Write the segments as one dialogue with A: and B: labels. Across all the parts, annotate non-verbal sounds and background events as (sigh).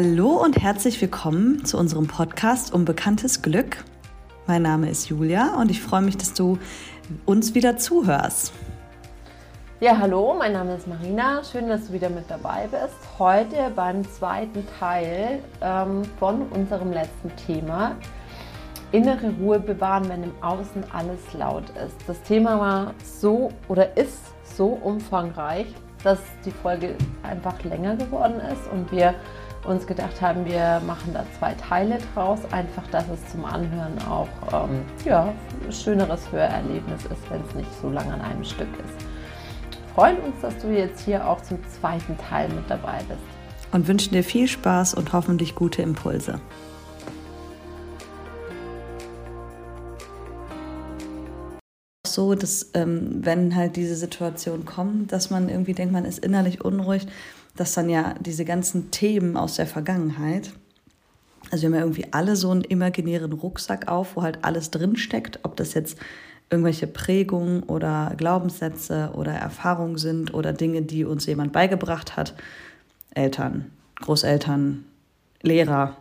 A: Hallo und herzlich willkommen zu unserem Podcast Unbekanntes Glück. Mein Name ist Julia und ich freue mich, dass du uns wieder zuhörst.
B: Ja, hallo, mein Name ist Marina. Schön, dass du wieder mit dabei bist. Heute beim zweiten Teil ähm, von unserem letzten Thema. Innere Ruhe bewahren, wenn im Außen alles laut ist. Das Thema war so oder ist so umfangreich, dass die Folge einfach länger geworden ist und wir uns gedacht haben, wir machen da zwei Teile draus, einfach, dass es zum Anhören auch ähm, ja, ein schöneres Hörerlebnis ist, wenn es nicht so lange an einem Stück ist. freuen uns, dass du jetzt hier auch zum zweiten Teil mit dabei bist.
A: Und wünschen dir viel Spaß und hoffentlich gute Impulse. so, dass ähm, wenn halt diese Situation kommt, dass man irgendwie denkt, man ist innerlich unruhig, dass dann ja diese ganzen Themen aus der Vergangenheit, also wir haben ja irgendwie alle so einen imaginären Rucksack auf, wo halt alles drinsteckt, ob das jetzt irgendwelche Prägungen oder Glaubenssätze oder Erfahrungen sind oder Dinge, die uns jemand beigebracht hat, Eltern, Großeltern, Lehrer,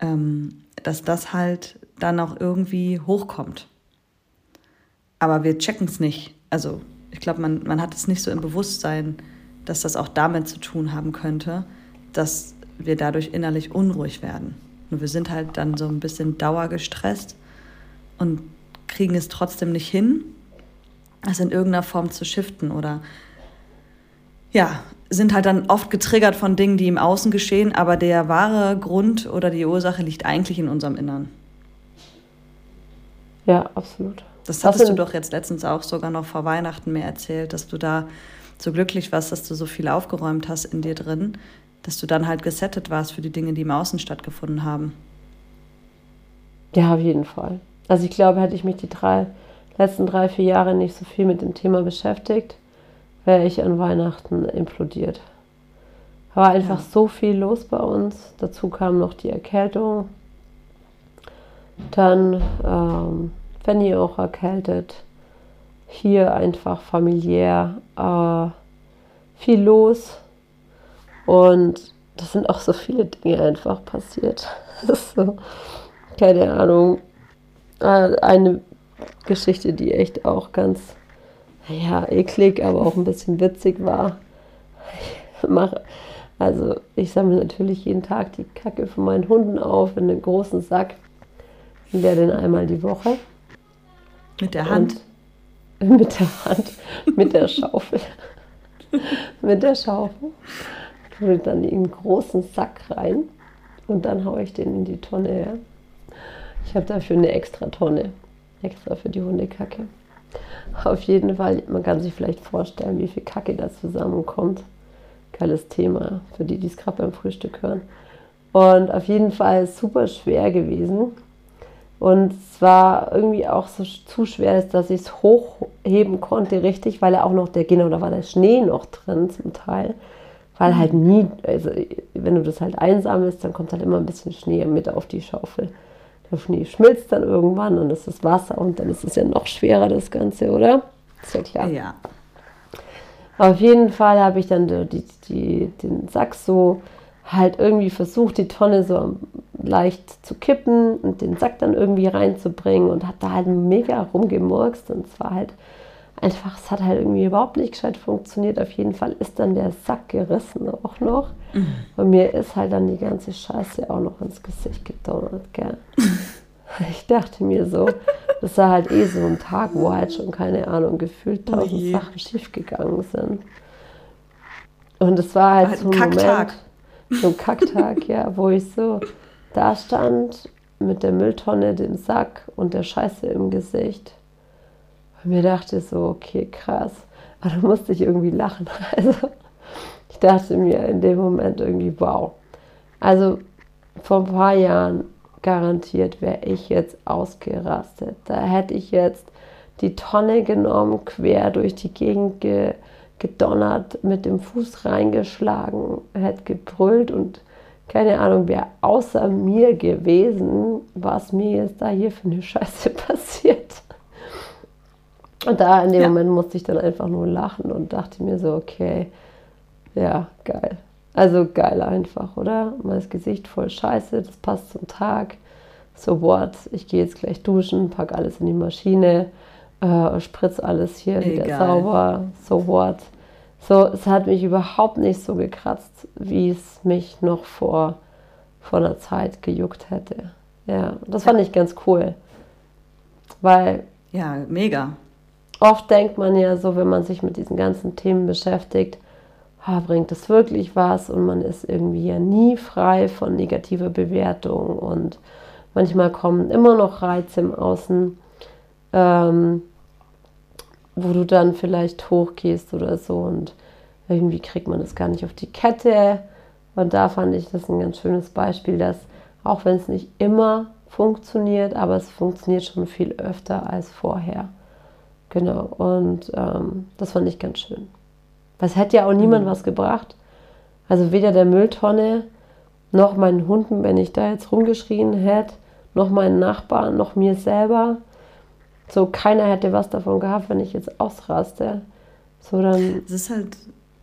A: ähm, dass das halt dann auch irgendwie hochkommt. Aber wir checken es nicht. Also ich glaube, man, man hat es nicht so im Bewusstsein, dass das auch damit zu tun haben könnte, dass wir dadurch innerlich unruhig werden. Und wir sind halt dann so ein bisschen dauergestresst und kriegen es trotzdem nicht hin, es in irgendeiner Form zu shiften oder ja, sind halt dann oft getriggert von Dingen, die im Außen geschehen, aber der wahre Grund oder die Ursache liegt eigentlich in unserem Innern.
B: Ja, absolut.
A: Das hattest du doch jetzt letztens auch sogar noch vor Weihnachten mir erzählt, dass du da so glücklich warst, dass du so viel aufgeräumt hast in dir drin, dass du dann halt gesettet warst für die Dinge, die im Außen stattgefunden haben.
B: Ja, auf jeden Fall. Also ich glaube, hätte ich mich die drei, letzten drei, vier Jahre nicht so viel mit dem Thema beschäftigt, wäre ich an Weihnachten implodiert. War einfach ja. so viel los bei uns. Dazu kam noch die Erkältung. Dann ähm, Fanny auch erkältet hier einfach familiär äh, viel los und das sind auch so viele Dinge einfach passiert. (laughs) So, keine Ahnung, äh, eine Geschichte, die echt auch ganz, ja, eklig, aber auch ein bisschen witzig war. (laughs) Ich mache, also ich sammle natürlich jeden Tag die Kacke von meinen Hunden auf in einen großen Sack und werde den einmal die Woche.
A: Mit der Hand? Und (laughs)
B: mit der Hand, mit der Schaufel. (laughs) mit der Schaufel. Tue dann in einen großen Sack rein und dann haue ich den in die Tonne her. Ich habe dafür eine extra Tonne, extra für die Hundekacke. Auf jeden Fall, man kann sich vielleicht vorstellen, wie viel Kacke da zusammenkommt. Geiles Thema für die, die es gerade beim Frühstück hören. Und auf jeden Fall super schwer gewesen. Und es war irgendwie auch so zu schwer, dass ich es hochheben konnte, richtig, weil er auch noch der, genau, da war der Schnee noch drin zum Teil. Weil halt nie, also wenn du das halt einsammelst, dann kommt halt immer ein bisschen Schnee mit auf die Schaufel. Der Schnee schmilzt dann irgendwann und das ist Wasser und dann ist es ja noch schwerer, das Ganze, oder? Ist ja klar.
A: Ja.
B: Auf jeden Fall habe ich dann die, die, den Sack so halt irgendwie versucht, die Tonne so leicht zu kippen und den Sack dann irgendwie reinzubringen und hat da halt mega rumgemurkst und es war halt einfach, es hat halt irgendwie überhaupt nicht gescheit funktioniert. Auf jeden Fall ist dann der Sack gerissen auch noch mhm. und mir ist halt dann die ganze Scheiße auch noch ins Gesicht gedonnert, gell. (laughs) Ich dachte mir so, das war halt eh so ein Tag, wo halt schon, keine Ahnung, gefühlt oh tausend oh Sachen schiefgegangen sind. Und es war halt, halt so ein Kacktag. Moment, so ein Kacktag, ja, wo ich so da stand mit der Mülltonne, dem Sack und der Scheiße im Gesicht. Und mir dachte so, okay, krass. Aber da musste ich irgendwie lachen. (laughs) Also ich dachte mir in dem Moment irgendwie, wow. Also vor ein paar Jahren garantiert wäre ich jetzt ausgerastet. Da hätte ich jetzt die Tonne genommen, quer durch die Gegend ge gedonnert, mit dem Fuß reingeschlagen, hätte gebrüllt und keine Ahnung, wer außer mir gewesen, was mir jetzt da hier für eine (laughs) Scheiße passiert. Und da in dem ja. Moment musste ich dann einfach nur lachen und dachte mir so, okay, ja, geil. Also geil einfach, oder? Mein Gesicht voll scheiße, das passt zum Tag. So what? Ich gehe jetzt gleich duschen, pack alles in die Maschine, äh, spritz alles hier Egal. wieder sauber. So what? So, es hat mich überhaupt nicht so gekratzt, wie es mich noch vor, vor einer Zeit gejuckt hätte. Ja, das fand ich ganz cool. Weil.
A: Ja, mega.
B: Oft denkt man ja so, wenn man sich mit diesen ganzen Themen beschäftigt, ah, bringt das wirklich was? Und man ist irgendwie ja nie frei von negativer Bewertung und manchmal kommen immer noch Reize im Außen, ähm, wo du dann vielleicht hochgehst oder so und irgendwie kriegt man das gar nicht auf die Kette. Und da fand ich das ein ganz schönes Beispiel, dass auch wenn es nicht immer funktioniert, aber es funktioniert schon viel öfter als vorher. Genau, und ähm, das fand ich ganz schön. Was hätte ja auch niemand mhm. was gebracht. Also weder der Mülltonne noch meinen Hunden, wenn ich da jetzt rumgeschrien hätte, noch meinen Nachbarn, noch mir selber. So, keiner hätte was davon gehabt, wenn ich jetzt ausraste. So, dann.
A: Es ist halt,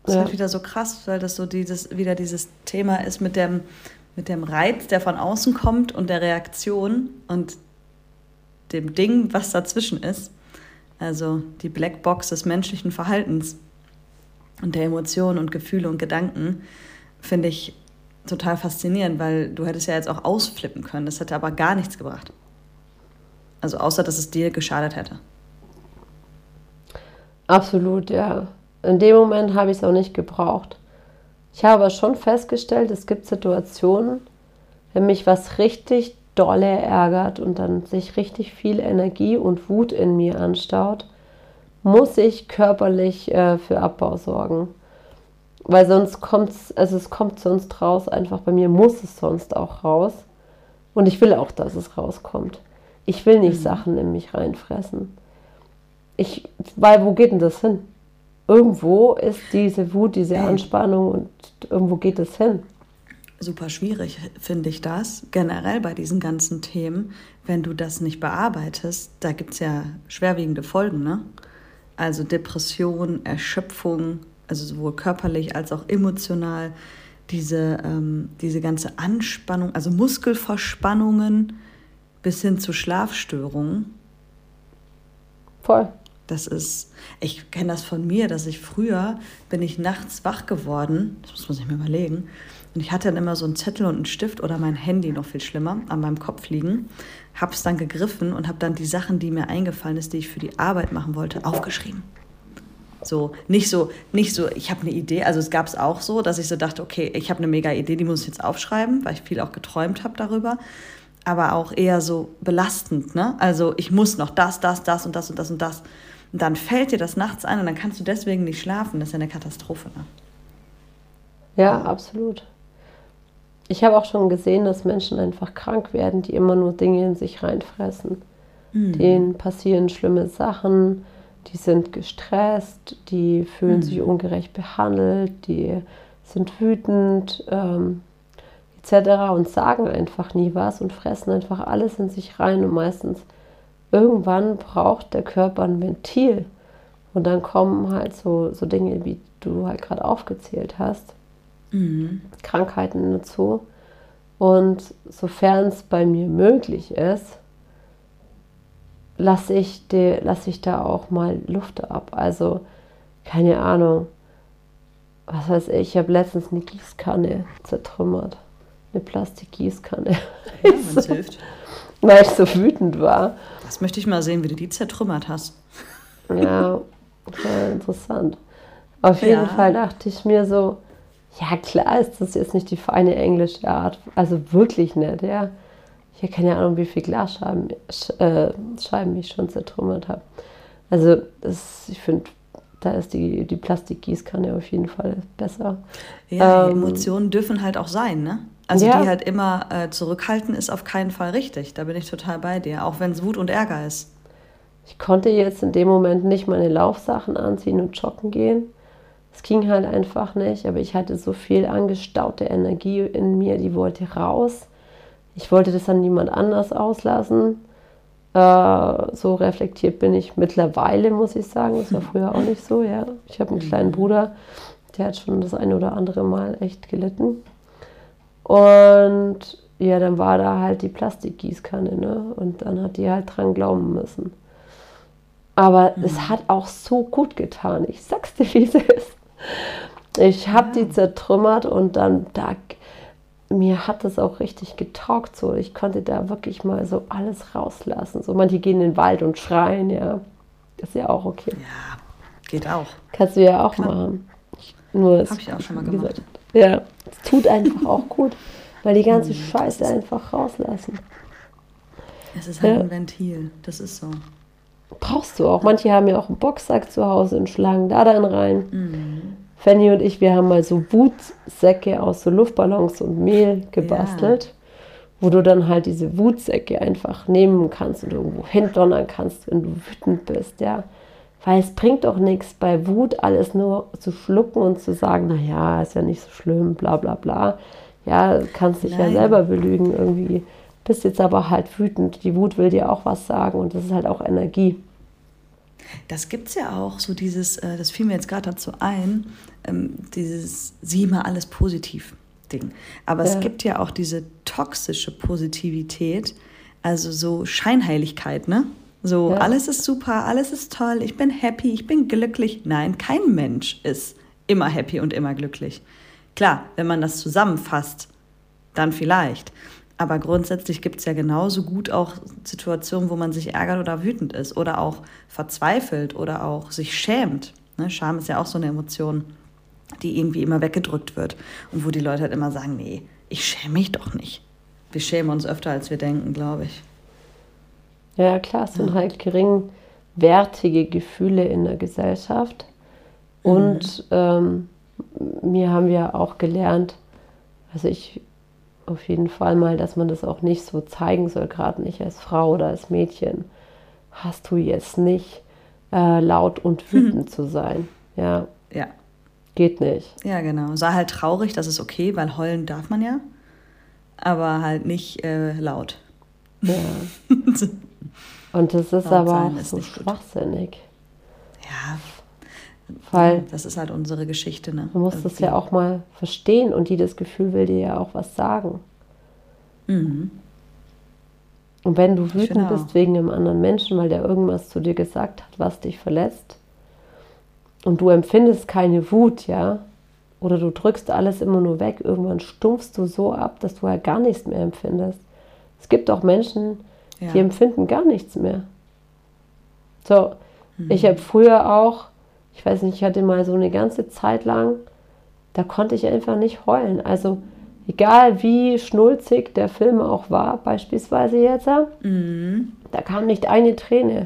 A: es ja. ist halt wieder so krass, weil das so dieses, wieder dieses Thema ist mit dem, mit dem Reiz, der von außen kommt und der Reaktion und dem Ding, was dazwischen ist. Also die Blackbox des menschlichen Verhaltens und der Emotionen und Gefühle und Gedanken, finde ich total faszinierend, weil du hättest ja jetzt auch ausflippen können. Das hätte aber gar nichts gebracht. Also außer, dass es dir geschadet hätte.
B: Absolut, ja. In dem Moment habe ich es auch nicht gebraucht. Ich habe aber schon festgestellt, es gibt Situationen, wenn mich was richtig dolle ärgert und dann sich richtig viel Energie und Wut in mir anstaut, muss ich körperlich äh, für Abbau sorgen. Weil sonst kommt es, also es kommt sonst raus, einfach bei mir muss es sonst auch raus. Und ich will auch, dass es rauskommt. Ich will nicht mhm. Sachen in mich reinfressen. Ich, weil wo geht denn das hin? Irgendwo ist diese Wut, diese Anspannung und irgendwo geht es hin.
A: Super schwierig finde ich das, generell bei diesen ganzen Themen, wenn du das nicht bearbeitest, da gibt es ja schwerwiegende Folgen, ne? Also Depression, Erschöpfung, also sowohl körperlich als auch emotional, diese, ähm, diese ganze Anspannung, also Muskelverspannungen bis hin zu Schlafstörungen.
B: Voll.
A: Das ist, ich kenne das von mir, dass ich früher bin ich nachts wach geworden, das muss man sich mal überlegen, und ich hatte dann immer so einen Zettel und einen Stift oder mein Handy noch viel schlimmer an meinem Kopf liegen habe es dann gegriffen und habe dann die Sachen, die mir eingefallen ist, die ich für die Arbeit machen wollte, aufgeschrieben. So, nicht so, nicht so, ich habe eine Idee. Also es gab es auch so, dass ich so dachte, okay, ich habe eine mega Idee, die muss ich jetzt aufschreiben, weil ich viel auch geträumt habe darüber. Aber auch eher so belastend, ne? Also ich muss noch das, das, das und das und das und das. Und dann fällt dir das nachts ein und dann kannst du deswegen nicht schlafen. Das ist ja eine Katastrophe, ne?
B: Ja, absolut. Ich habe auch schon gesehen, dass Menschen einfach krank werden, die immer nur Dinge in sich reinfressen. Mhm. Denen passieren schlimme Sachen, die sind gestresst, die fühlen mhm. sich ungerecht behandelt, die sind wütend ähm, etc. und sagen einfach nie was und fressen einfach alles in sich rein und meistens irgendwann braucht der Körper ein Ventil und dann kommen halt so, so Dinge, wie du halt gerade aufgezählt hast mhm. Krankheiten dazu. Und sofern es bei mir möglich ist, lasse ich, lass ich da auch mal Luft ab. Also, keine Ahnung, was weiß ich, ich habe letztens eine Gießkanne zertrümmert. Eine Plastikgießkanne. Ja, wenn (laughs) hilft. Weil ich so wütend war.
A: Das möchte ich mal sehen, wie du die zertrümmert hast.
B: Ja, sehr interessant. Auf jeden ja. Fall dachte ich mir so, ja, klar ist das jetzt nicht die feine englische Art. Also wirklich nicht, ja. Ich habe keine Ahnung, wie viel Glasscheiben äh, Scheiben ich schon zertrümmert habe. Also das, ich finde, da ist die, die Plastikgießkanne auf jeden Fall besser.
A: Ja, ähm, Emotionen dürfen halt auch sein, ne? Also ja. die halt immer äh, zurückhalten, ist auf keinen Fall richtig. Da bin ich total bei dir, auch wenn es Wut und Ärger ist.
B: Ich konnte jetzt in dem Moment nicht meine Laufsachen anziehen und joggen gehen. Es ging halt einfach nicht, aber ich hatte so viel angestaute Energie in mir, die wollte raus. Ich wollte das an niemand anders auslassen. Äh, so reflektiert bin ich mittlerweile, muss ich sagen. Das war früher auch nicht so, ja. Ich habe einen kleinen Bruder, der hat schon das eine oder andere Mal echt gelitten. Und ja, dann war da halt die Plastikgießkanne, ne? Und dann hat die halt dran glauben müssen. Aber mhm. es hat auch so gut getan. Ich sag's dir, (laughs) wie es ist. Ich habe ja. die zertrümmert und dann da mir hat das auch richtig getaugt. So, ich konnte da wirklich mal so alles rauslassen. So, manche gehen in den Wald und schreien, ja. Das ist ja auch okay.
A: Ja, geht auch.
B: Kannst du ja auch Klar. machen.
A: Ich, nur Hab ich auch schon mal gemacht. Gesagt,
B: ja, es tut einfach auch gut, weil die ganze mhm, Scheiße einfach rauslassen.
A: Es ist halt ja. ein Ventil, das ist so.
B: Brauchst du auch. Manche haben ja auch einen Boxsack zu Hause und schlagen da dann rein. Mhm. Fanny und ich, wir haben mal so Wutsäcke aus so Luftballons und Mehl gebastelt, ja. wo du dann halt diese Wutsäcke einfach nehmen kannst und irgendwo hindonnern kannst, wenn du wütend bist, ja. Weil es bringt doch nichts bei Wut, alles nur zu schlucken und zu sagen, naja, ist ja nicht so schlimm, bla bla bla. Ja, kannst dich Nein. ja selber belügen irgendwie. Bist jetzt aber halt wütend. Die Wut will dir auch was sagen und das ist halt auch Energie.
A: Das gibt es ja auch, so dieses, äh, das fiel mir jetzt gerade dazu ein, ähm, dieses sieh mal alles positiv Ding. Aber ja. es gibt ja auch diese toxische Positivität, also so Scheinheiligkeit, ne? So, ja. alles ist super, alles ist toll, ich bin happy, ich bin glücklich. Nein, kein Mensch ist immer happy und immer glücklich. Klar, wenn man das zusammenfasst, dann vielleicht. Aber grundsätzlich gibt es ja genauso gut auch Situationen, wo man sich ärgert oder wütend ist oder auch verzweifelt oder auch sich schämt. Ne? Scham ist ja auch so eine Emotion, die irgendwie immer weggedrückt wird und wo die Leute halt immer sagen, nee, ich schäme mich doch nicht. Wir schämen uns öfter, als wir denken, glaube ich.
B: Ja, klar, es sind halt geringwertige Gefühle in der Gesellschaft. Und mhm. ähm, mir haben wir auch gelernt, also ich auf jeden Fall mal, dass man das auch nicht so zeigen soll, gerade nicht als Frau oder als Mädchen. Hast du jetzt nicht äh, laut und hm. wütend hm. zu sein. Ja.
A: Ja.
B: Geht nicht.
A: Ja, genau. Sei halt traurig, das ist okay, weil heulen darf man ja. Aber halt nicht äh, laut.
B: Ja. (laughs) und das ist laut aber auch so schwachsinnig.
A: Ja, weil das ist halt unsere Geschichte. Ne?
B: Du musst Irgendwie. das ja auch mal verstehen und jedes Gefühl will dir ja auch was sagen. Mhm. Und wenn du wütend bist wegen einem anderen Menschen, weil der irgendwas zu dir gesagt hat, was dich verletzt, und du empfindest keine Wut, ja, oder du drückst alles immer nur weg, irgendwann stumpfst du so ab, dass du ja gar nichts mehr empfindest. Es gibt auch Menschen, ja. die empfinden gar nichts mehr. So, mhm. ich habe früher auch ich weiß nicht, ich hatte mal so eine ganze Zeit lang, da konnte ich einfach nicht heulen. Also egal wie schnulzig der Film auch war, beispielsweise jetzt, mhm. da kam nicht eine Träne.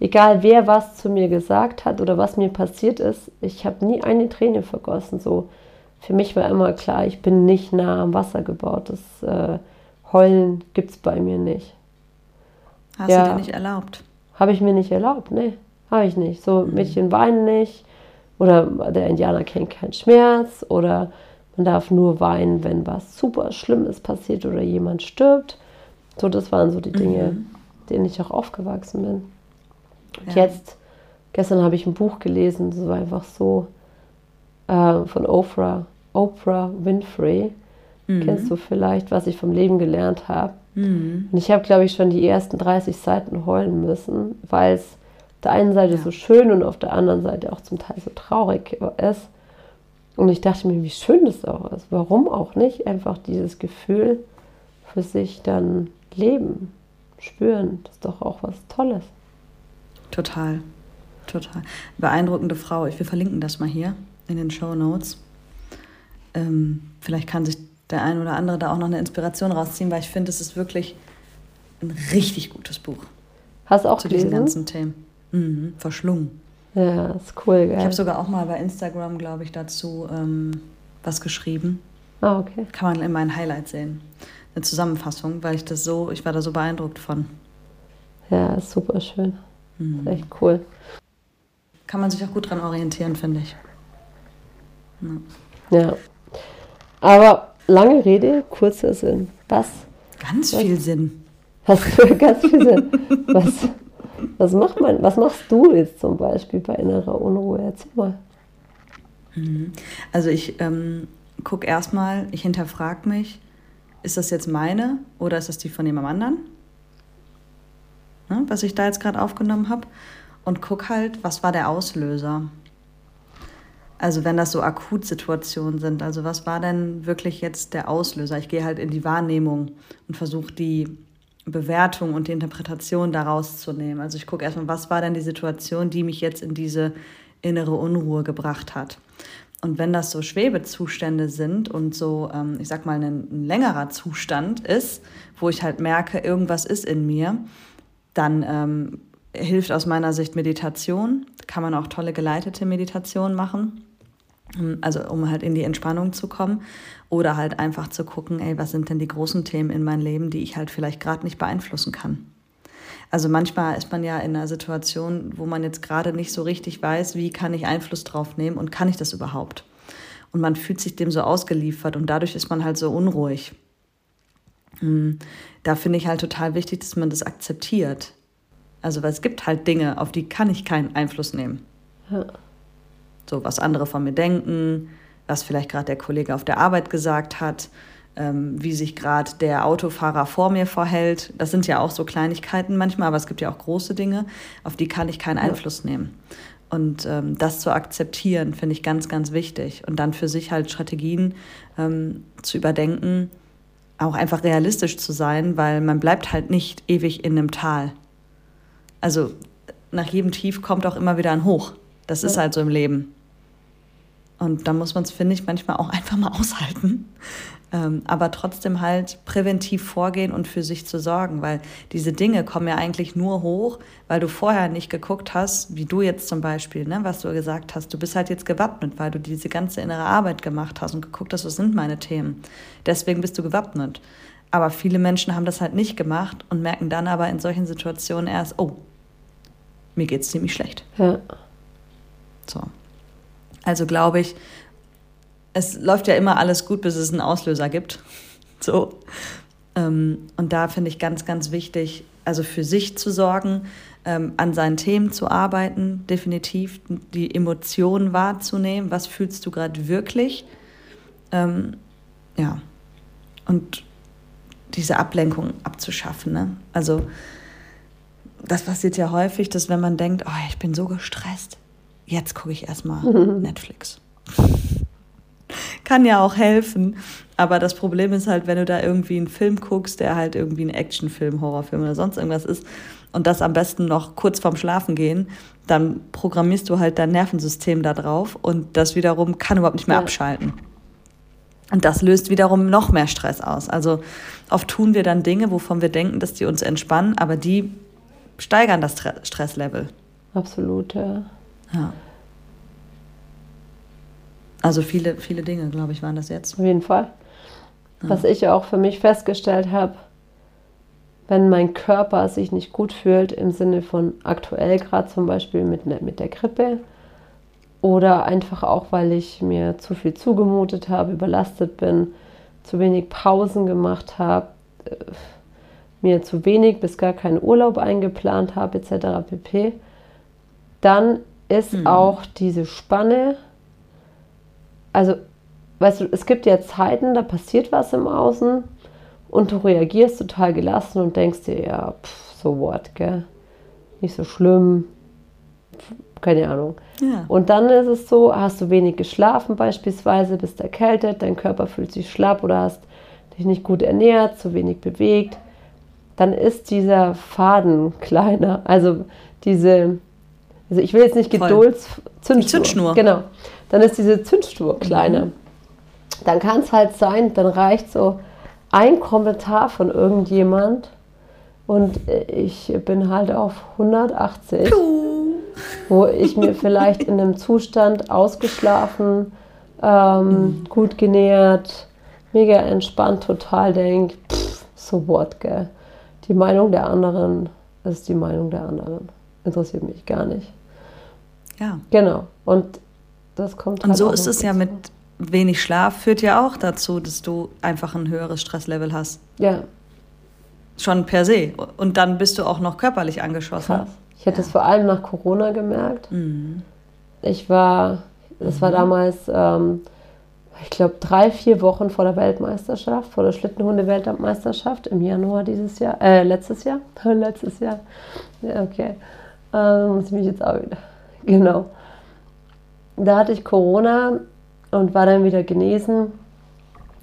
B: Egal wer was zu mir gesagt hat oder was mir passiert ist, ich habe nie eine Träne vergossen. So für mich war immer klar, ich bin nicht nah am Wasser gebaut. Das äh, Heulen gibt es bei mir nicht.
A: Hast ja, du dir nicht erlaubt?
B: Habe ich mir nicht erlaubt, ne. Habe ich nicht. So, mhm. Mädchen weinen nicht. Oder der Indianer kennt keinen Schmerz. Oder man darf nur weinen, wenn was super Schlimmes passiert oder jemand stirbt. So, das waren so die Dinge, mhm. denen ich auch aufgewachsen bin. Und ja. jetzt, gestern habe ich ein Buch gelesen, das war einfach so äh, von Oprah, Oprah Winfrey. Mhm. Kennst du vielleicht, was ich vom Leben gelernt habe? Mhm. Und ich habe, glaube ich, schon die ersten 30 Seiten heulen müssen, weil es der einen Seite ja. so schön und auf der anderen Seite auch zum Teil so traurig ist. Und ich dachte mir, wie schön das auch ist. Warum auch nicht einfach dieses Gefühl für sich dann leben, spüren. Das ist doch auch was Tolles.
A: Total, total. Beeindruckende Frau. Wir verlinken das mal hier in den Show Notes. Ähm, vielleicht kann sich der ein oder andere da auch noch eine Inspiration rausziehen, weil ich finde, es ist wirklich ein richtig gutes Buch.
B: Hast du auch
A: zu
B: gelesen?
A: diesen ganzen Themen. Mhm, verschlungen.
B: Ja, ist cool,
A: geil. Ich habe sogar auch mal bei Instagram, glaube ich, dazu ähm, was geschrieben.
B: Ah, okay.
A: Kann man in meinen Highlights sehen. Eine Zusammenfassung, weil ich das so, ich war da so beeindruckt von.
B: Ja, ist super schön. Mhm. Ist echt cool.
A: Kann man sich auch gut dran orientieren, finde ich.
B: Ja. ja. Aber lange Rede, kurzer Sinn. Was?
A: Ganz was, viel Sinn.
B: Was, (laughs) ganz viel Sinn. Was, was macht man, was machst du jetzt zum Beispiel bei innerer Unruhe? Erzähl mal.
A: Mhm. Also ich ähm, gucke erstmal, ich hinterfrage mich, ist das jetzt meine oder ist das die von jemand anderen? Ne, was ich da jetzt gerade aufgenommen habe. Und guck halt, was war der Auslöser? Also wenn das so Akutsituationen sind, also was war denn wirklich jetzt der Auslöser? Ich gehe halt in die Wahrnehmung und versuche die Bewertung und die Interpretation daraus zu nehmen. Also ich gucke erstmal, was war denn die Situation, die mich jetzt in diese innere Unruhe gebracht hat. Und wenn das so Schwebezustände sind und so, ähm, ich sag mal, ein, ein längerer Zustand ist, wo ich halt merke, irgendwas ist in mir, dann ähm, hilft aus meiner Sicht Meditation. Kann man auch tolle geleitete Meditation machen. Ähm, also um halt in die Entspannung zu kommen oder halt einfach zu gucken, ey, was sind denn die großen Themen in meinem Leben, die ich halt vielleicht gerade nicht beeinflussen kann. Also manchmal ist man ja in einer Situation, wo man jetzt gerade nicht so richtig weiß, wie kann ich Einfluss drauf nehmen und kann ich das überhaupt? Und man fühlt sich dem so ausgeliefert und dadurch ist man halt so unruhig. Hm, da finde ich halt total wichtig, dass man das akzeptiert. Also, weil es gibt halt Dinge, auf die kann ich keinen Einfluss nehmen. Ja. So, was andere von mir denken, was vielleicht gerade der Kollege auf der Arbeit gesagt hat, ähm, wie sich gerade der Autofahrer vor mir verhält. Das sind ja auch so Kleinigkeiten manchmal, aber es gibt ja auch große Dinge, auf die kann ich keinen Einfluss nehmen. Und ähm, das zu akzeptieren, finde ich ganz, ganz wichtig. Und dann für sich halt Strategien ähm, zu überdenken, auch einfach realistisch zu sein, weil man bleibt halt nicht ewig in einem Tal. Also nach jedem Tief kommt auch immer wieder ein Hoch. Das ja. ist halt so im Leben. Und da muss man es, finde ich, manchmal auch einfach mal aushalten. Ähm, aber trotzdem halt präventiv vorgehen und für sich zu sorgen, weil diese Dinge kommen ja eigentlich nur hoch, weil du vorher nicht geguckt hast, wie du jetzt zum Beispiel, ne, was du gesagt hast, du bist halt jetzt gewappnet, weil du diese ganze innere Arbeit gemacht hast und geguckt hast, was sind meine Themen. Deswegen bist du gewappnet. Aber viele Menschen haben das halt nicht gemacht und merken dann aber in solchen Situationen erst, oh, mir geht es ziemlich schlecht. Ja. So. Also glaube ich, es läuft ja immer alles gut, bis es einen Auslöser gibt. (laughs) So. Ähm, und da finde ich ganz, ganz wichtig, also für sich zu sorgen, ähm, an seinen Themen zu arbeiten, definitiv die Emotionen wahrzunehmen. Was fühlst du gerade wirklich? Ähm, ja. Und diese Ablenkung abzuschaffen. Ne? Also, das passiert ja häufig, dass wenn man denkt, oh, ich bin so gestresst, jetzt gucke ich erstmal Netflix kann ja auch helfen. Aber das Problem ist halt, wenn du da irgendwie einen Film guckst, der halt irgendwie ein Actionfilm, Horrorfilm oder sonst irgendwas ist, und das am besten noch kurz vorm Schlafen gehen, dann programmierst du halt dein Nervensystem da drauf und das wiederum kann überhaupt nicht mehr ja. abschalten. Und das löst wiederum noch mehr Stress aus. Also oft tun wir dann Dinge, wovon wir denken, dass die uns entspannen, aber die steigern das Stresslevel.
B: Absolut, ja. Ja.
A: Also viele, viele Dinge, glaube ich, waren das jetzt.
B: Auf jeden Fall. Ja. Was ich auch für mich festgestellt habe, wenn mein Körper sich nicht gut fühlt, im Sinne von aktuell gerade zum Beispiel mit, ne, mit der Grippe oder einfach auch, weil ich mir zu viel zugemutet habe, überlastet bin, zu wenig Pausen gemacht habe, äh, mir zu wenig bis gar keinen Urlaub eingeplant habe, etc. pp., dann ist mhm. auch diese Spanne also, weißt du, es gibt ja Zeiten, da passiert was im Außen und du reagierst total gelassen und denkst dir, ja, pff, so what, gell? Nicht so schlimm. Keine Ahnung. Ja. Und dann ist es so, hast du wenig geschlafen beispielsweise, bist erkältet, dein Körper fühlt sich schlapp oder hast dich nicht gut ernährt, zu wenig bewegt, dann ist dieser Faden (laughs) kleiner. Also diese, also ich will jetzt nicht Geduldszündschnur. Zündschnur. Genau dann ist diese Zündschnur kleiner. Mhm. Dann kann es halt sein, dann reicht so ein Kommentar von irgendjemand und ich bin halt auf 180, Puh. wo ich mir vielleicht in einem Zustand ausgeschlafen, ähm, mhm. gut genährt, mega entspannt total denke, so what, gell. Die Meinung der anderen ist die Meinung der anderen. Interessiert mich gar nicht. Ja. Genau. Und das kommt
A: Und halt so ist es ja mit wenig Schlaf, führt ja auch dazu, dass du einfach ein höheres Stresslevel hast. Ja. Schon per se. Und dann bist du auch noch körperlich angeschossen. Krass.
B: Ich hätte es vor allem nach Corona gemerkt. Mhm. Ich war Das mhm. war damals, ähm, ich glaube, drei, vier Wochen vor der Weltmeisterschaft, vor der Schlittenhunde-Weltmeisterschaft im Januar dieses Jahr, äh, letztes Jahr, (laughs) letztes Jahr, ja, okay, ähm, muss ich mich jetzt auch wieder, (laughs) genau. Da hatte ich Corona und war dann wieder genesen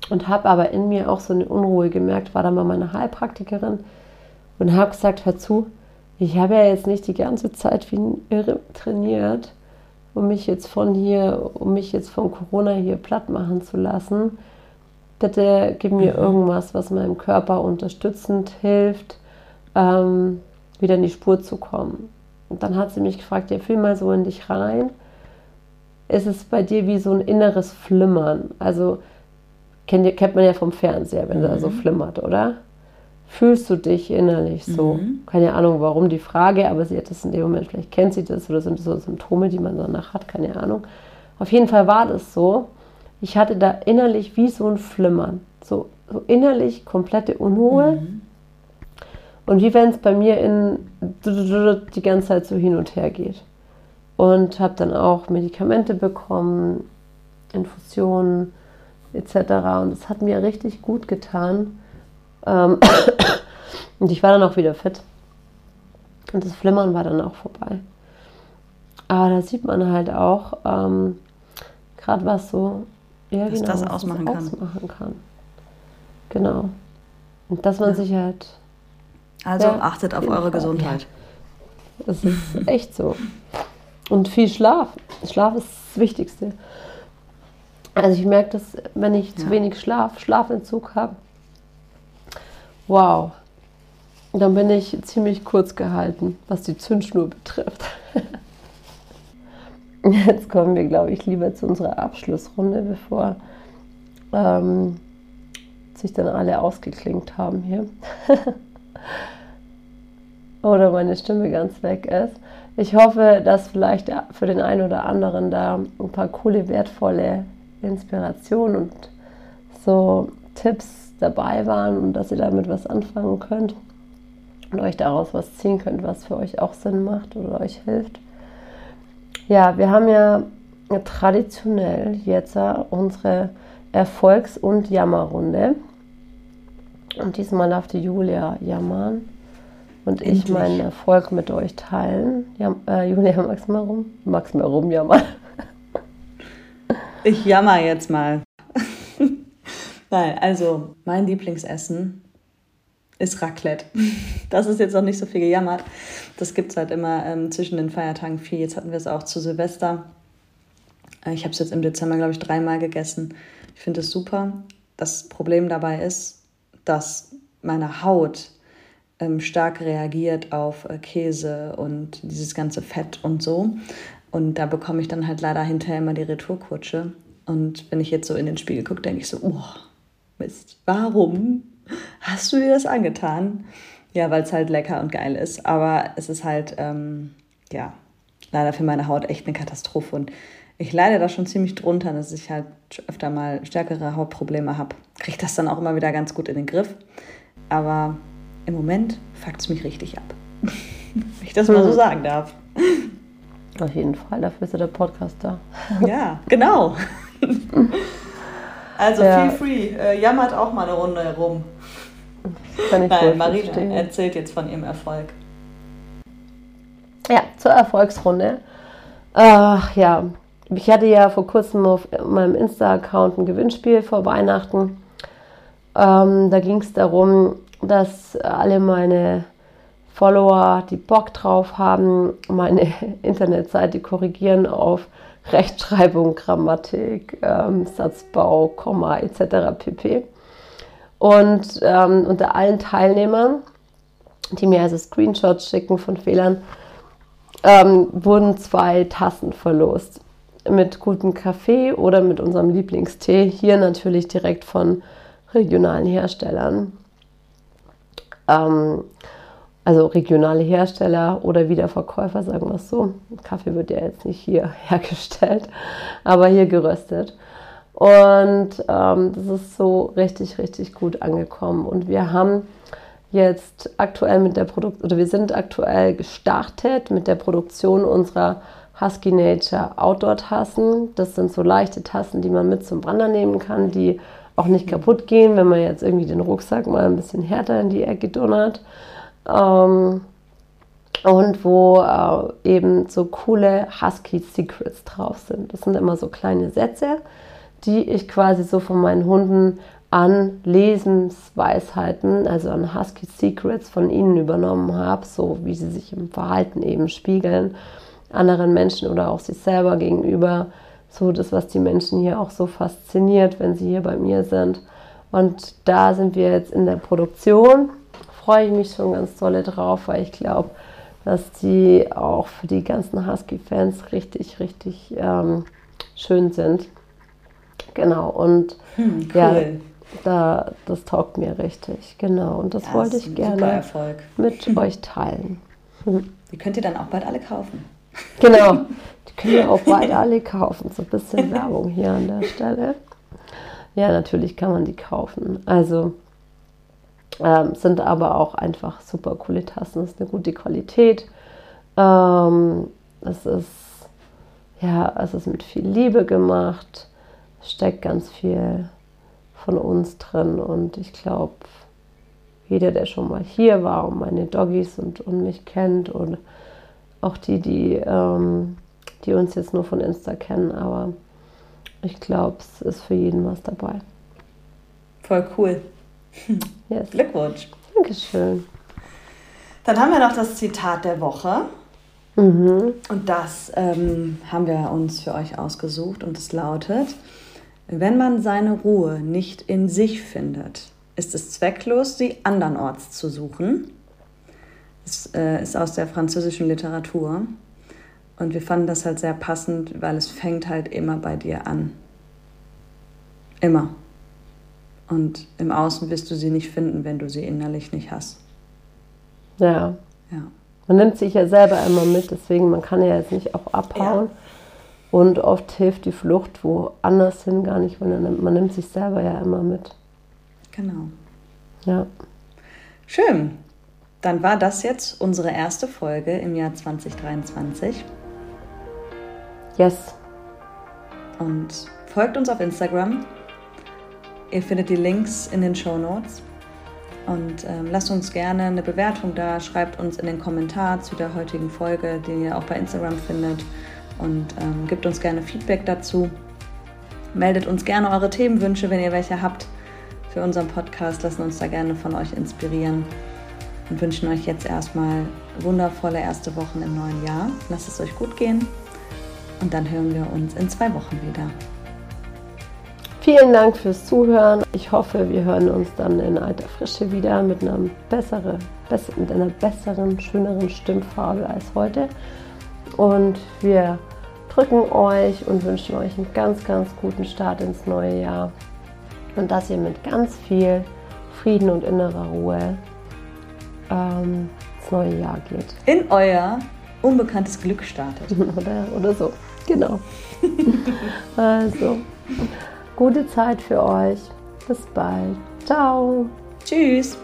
B: und habe aber in mir auch so eine Unruhe gemerkt, war dann mal meine Heilpraktikerin und habe gesagt, hör zu, ich habe ja jetzt nicht die ganze Zeit wie ein Irre trainiert, um mich jetzt von hier, um mich jetzt von Corona hier platt machen zu lassen. Bitte gib mir mhm. irgendwas, was meinem Körper unterstützend hilft, ähm, wieder in die Spur zu kommen. Und dann hat sie mich gefragt, ja, fühl mal so in dich rein. Ist es bei dir wie so ein inneres Flimmern? Also kennt, kennt man ja vom Fernseher, wenn mhm. da so flimmert, oder? fühlst du dich innerlich so? Mhm. Keine Ahnung, warum die Frage, aber sie hat das in dem Moment, vielleicht kennt sie das oder sind das so Symptome, die man danach hat, keine Ahnung. Auf jeden Fall war das so. Ich hatte da innerlich wie so ein Flimmern, so, so innerlich komplette Unruhe. Mhm. Und wie wenn es bei mir in die ganze Zeit so hin und her geht. Und habe dann auch Medikamente bekommen, Infusionen etc. Und es hat mir richtig gut getan ähm, (coughs) und ich war dann auch wieder fit. Und das Flimmern war dann auch vorbei. Aber da sieht man halt auch, ähm, gerade was so,
A: ja, genau, das ausmachen,
B: das ausmachen kann. Genau. Und dass man ja. sich halt.
A: Also ja, achtet auf eure Fall. Gesundheit.
B: Ja. Das ist echt so. Und viel Schlaf. Schlaf ist das Wichtigste. Also ich merke das, wenn ich zu wenig Schlaf, Schlafentzug habe, Wow. Dann bin ich ziemlich kurz gehalten, was die Zündschnur betrifft. (laughs) Jetzt kommen wir, glaube ich, lieber zu unserer Abschlussrunde, bevor ähm, sich dann alle ausgeklingt haben hier. (laughs) oder meine Stimme ganz weg ist. Ich hoffe, dass vielleicht für den einen oder anderen da ein paar coole, wertvolle Inspirationen und so Tipps dabei waren und dass ihr damit was anfangen könnt und euch daraus was ziehen könnt, was für euch auch Sinn macht oder euch hilft. Ja, wir haben ja traditionell jetzt unsere Erfolgs- und Jammerrunde. Und diesmal darf die Julia jammern und Endlich. ich meinen Erfolg mit euch teilen. Ja, äh, Julia, (laughs) magst du mal rum? Magst du mal rumjammern?
A: Ich jammer jetzt mal. (laughs) Nein, also mein Lieblingsessen ist Raclette. (laughs) Das ist jetzt noch nicht so viel gejammert. Das gibt es halt immer ähm, zwischen den Feiertagen viel. Jetzt hatten wir es auch zu Silvester. Äh, ich habe es jetzt im Dezember, glaube ich, dreimal gegessen. Ich finde es super. Das Problem dabei ist, dass meine Haut stark reagiert auf äh, Käse und dieses ganze Fett und so. Und da bekomme ich dann halt leider hinterher immer die Retourkutsche. Und wenn ich jetzt so in den Spiegel gucke, denke ich so, oh, Mist, warum hast du dir das angetan? Ja, weil es halt lecker und geil ist. Aber es ist halt, ähm, ja, leider für meine Haut echt eine Katastrophe. Und ich leide da schon ziemlich drunter, dass ich halt öfter mal stärkere Hautprobleme habe. Kriege das dann auch immer wieder ganz gut in den Griff. Aber im Moment fuckt es mich richtig ab. (laughs) Wenn ich das mal so sagen darf.
B: Auf jeden Fall, dafür ist ja der Podcast da. (laughs)
A: Ja, genau. (laughs) Also ja. feel free, äh, jammert auch mal eine Runde herum. Kann ich Nein, Marina verstehen. erzählt jetzt von ihrem Erfolg.
B: Ja, zur Erfolgsrunde. Ach ja, ich hatte ja vor kurzem auf meinem Insta-Account ein Gewinnspiel vor Weihnachten. Ähm, da ging es darum, dass alle meine Follower, die Bock drauf haben, meine (laughs) Internetseite korrigieren auf Rechtschreibung, Grammatik, ähm, Satzbau, Komma etc. pp. Und ähm, unter allen Teilnehmern, die mir also Screenshots schicken von Fehlern, ähm, wurden zwei Tassen verlost. Mit gutem Kaffee oder mit unserem Lieblingstee. Hier natürlich direkt von regionalen Herstellern. Ähm, also regionale Hersteller oder Wiederverkäufer, sagen wir es so. Kaffee wird ja jetzt nicht hier (laughs) hergestellt, aber hier geröstet. Und ähm, das ist so richtig, richtig gut angekommen. Und wir haben jetzt aktuell mit der Produkt oder wir sind aktuell gestartet mit der Produktion unserer Husky Nature Outdoor-Tassen. Das sind so leichte Tassen, die man mit zum Wandern nehmen kann, die auch nicht kaputt gehen, wenn man jetzt irgendwie den Rucksack mal ein bisschen härter in die Ecke donnert. Ähm, und wo äh, eben so coole Husky Secrets drauf sind. Das sind immer so kleine Sätze, die ich quasi so von meinen Hunden an Lesensweisheiten, also an Husky Secrets von ihnen übernommen habe, so wie sie sich im Verhalten eben spiegeln, anderen Menschen oder auch sich selber gegenüber. So das, was die Menschen hier auch so fasziniert, wenn sie hier bei mir sind. Und da sind wir jetzt in der Produktion. Freue ich mich schon ganz toll drauf, weil ich glaube, dass die auch für die ganzen Husky-Fans richtig, richtig ähm, schön sind. Genau, und
A: Hm, cool.
B: ja, da, das taugt mir richtig. Genau, und das
A: Ja,
B: wollte ich gerne mit (laughs) euch teilen.
A: Die könnt ihr dann auch bald alle kaufen.
B: Genau, (laughs) die können wir auch bald alle kaufen. So ein bisschen Werbung hier an der Stelle. Ja, natürlich kann man die kaufen. Also ähm, sind aber auch einfach super coole Tassen. Es ist eine gute Qualität. Ähm, es ist ja, es ist mit viel Liebe gemacht. Steckt ganz viel von uns drin und ich glaube, jeder, der schon mal hier war und meine Doggies und, und mich kennt und auch die, die, ähm, die uns jetzt nur von Insta kennen, aber ich glaube, es ist für jeden was dabei.
A: Voll cool. (laughs)
B: Yes.
A: Glückwunsch.
B: Dankeschön.
A: Dann haben wir noch das Zitat der Woche.
B: Mhm.
A: Und das ähm, haben wir uns für euch ausgesucht und es lautet, wenn man seine Ruhe nicht in sich findet, ist es zwecklos, sie andernorts zu suchen. Es äh, ist aus der französischen Literatur und wir fanden das halt sehr passend, weil es fängt halt immer bei dir an. Immer. Und im Außen wirst du sie nicht finden, wenn du sie innerlich nicht hast.
B: Ja,
A: Ja.
B: man nimmt sich ja selber immer mit, deswegen man kann ja jetzt nicht auch abhauen. Und oft hilft die Flucht woanders hin gar nicht, weil man nimmt sich selber ja immer mit.
A: Genau.
B: Ja,
A: Schön. Dann war das jetzt unsere erste Folge im Jahr 2023.
B: yes.
A: Und folgt uns auf Instagram. Ihr findet die Links in den Show Notes. Und ähm, lasst uns gerne eine Bewertung da. Schreibt uns in den Kommentar zu der heutigen Folge, den ihr auch bei Instagram findet. Und ähm, gebt uns gerne Feedback dazu. Meldet uns gerne eure Themenwünsche, wenn ihr welche habt für unseren Podcast. Lassen uns da gerne von euch inspirieren. Und wünschen euch jetzt erstmal wundervolle erste Wochen im neuen Jahr. Lasst es euch gut gehen. Und dann hören wir uns in zwei Wochen wieder.
B: Vielen Dank fürs Zuhören. Ich hoffe, wir hören uns dann in alter Frische wieder mit einer, bessere, bess mit einer besseren, schöneren Stimmfarbe als heute. Und wir drücken euch und wünschen euch einen ganz, ganz guten Start ins neue Jahr. Und dass ihr mit ganz viel Frieden und innerer Ruhe ähm, ins neue Jahr geht.
A: In euer unbekanntes Glück startet. (laughs)
B: oder, oder so. Genau. (laughs) also, gute Zeit für euch. Bis bald. Ciao. Tschüss.